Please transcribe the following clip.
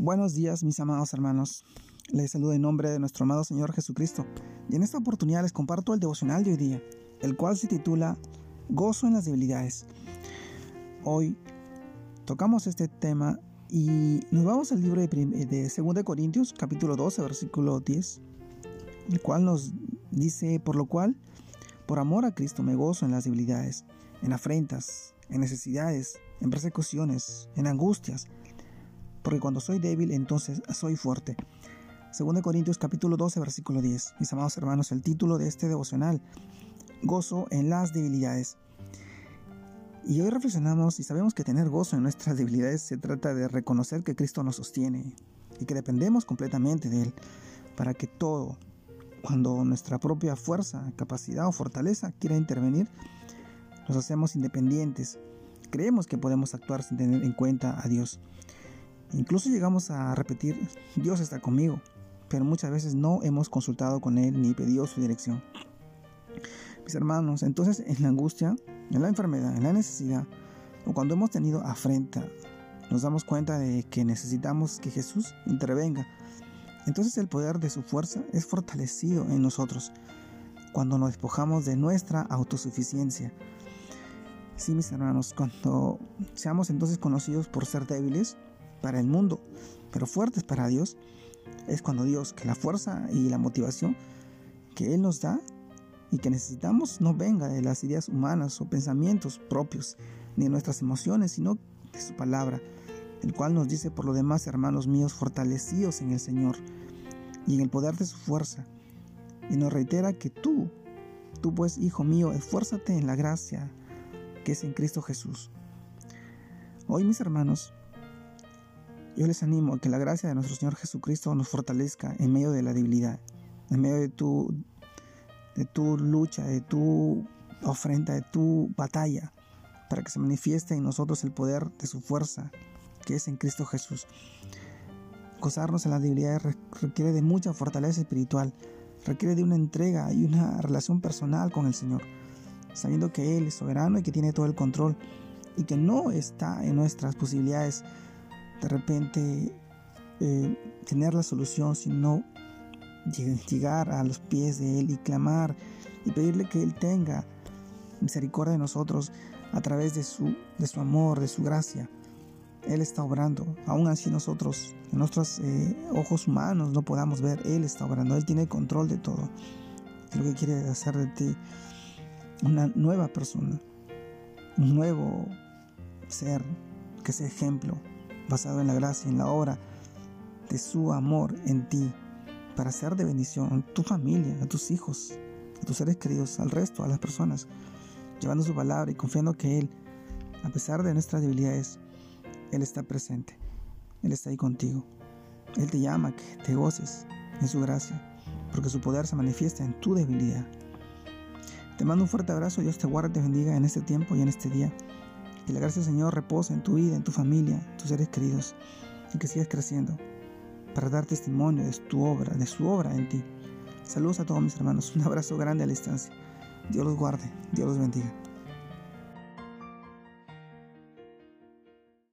Buenos días, mis amados hermanos. Les saludo en nombre de nuestro amado Señor Jesucristo. Y en esta oportunidad les comparto el devocional de hoy día, el cual se titula Gozo en las debilidades. Hoy tocamos este tema y nos vamos al libro de, de 2 Corintios, capítulo 12, versículo 10, el cual nos dice, por lo cual, por amor a Cristo me gozo en las debilidades, en afrentas, en necesidades, en persecuciones, en angustias, porque cuando soy débil entonces soy fuerte. 2 Corintios capítulo 12 versículo 10. Mis amados hermanos, el título de este devocional, Gozo en las debilidades. Y hoy reflexionamos y sabemos que tener gozo en nuestras debilidades se trata de reconocer que Cristo nos sostiene y que dependemos completamente de Él para que todo, cuando nuestra propia fuerza, capacidad o fortaleza quiera intervenir, nos hacemos independientes. Creemos que podemos actuar sin tener en cuenta a Dios. Incluso llegamos a repetir, Dios está conmigo, pero muchas veces no hemos consultado con Él ni pedido su dirección. Mis hermanos, entonces en la angustia, en la enfermedad, en la necesidad, o cuando hemos tenido afrenta, nos damos cuenta de que necesitamos que Jesús intervenga. Entonces el poder de su fuerza es fortalecido en nosotros cuando nos despojamos de nuestra autosuficiencia. Sí, mis hermanos, cuando seamos entonces conocidos por ser débiles, para el mundo, pero fuertes para Dios, es cuando Dios, que la fuerza y la motivación que Él nos da y que necesitamos no venga de las ideas humanas o pensamientos propios, ni de nuestras emociones, sino de su palabra, el cual nos dice por lo demás, hermanos míos, fortalecidos en el Señor y en el poder de su fuerza, y nos reitera que tú, tú pues, hijo mío, esfuérzate en la gracia que es en Cristo Jesús. Hoy, mis hermanos, yo les animo a que la gracia de nuestro Señor Jesucristo nos fortalezca en medio de la debilidad, en medio de tu, de tu lucha, de tu ofrenda, de tu batalla, para que se manifieste en nosotros el poder de su fuerza, que es en Cristo Jesús. Gozarnos en la debilidad requiere de mucha fortaleza espiritual, requiere de una entrega y una relación personal con el Señor, sabiendo que Él es soberano y que tiene todo el control y que no está en nuestras posibilidades de repente eh, tener la solución, sino llegar a los pies de Él y clamar y pedirle que Él tenga misericordia de nosotros a través de su, de su amor, de su gracia. Él está obrando, aún así nosotros, en nuestros eh, ojos humanos no podamos ver, Él está obrando, Él tiene control de todo. Lo que quiere hacer de ti una nueva persona, un nuevo ser que sea ejemplo basado en la gracia, en la obra de su amor en ti, para ser de bendición a tu familia, a tus hijos, a tus seres queridos, al resto, a las personas, llevando su palabra y confiando que Él, a pesar de nuestras debilidades, Él está presente, Él está ahí contigo. Él te llama que te goces en su gracia, porque su poder se manifiesta en tu debilidad. Te mando un fuerte abrazo, Dios te guarde y te bendiga en este tiempo y en este día. Que la gracia del Señor reposa en tu vida, en tu familia, en tus seres queridos, y que sigas creciendo para dar testimonio de tu obra, de su obra en ti. Saludos a todos mis hermanos, un abrazo grande a la distancia. Dios los guarde, Dios los bendiga.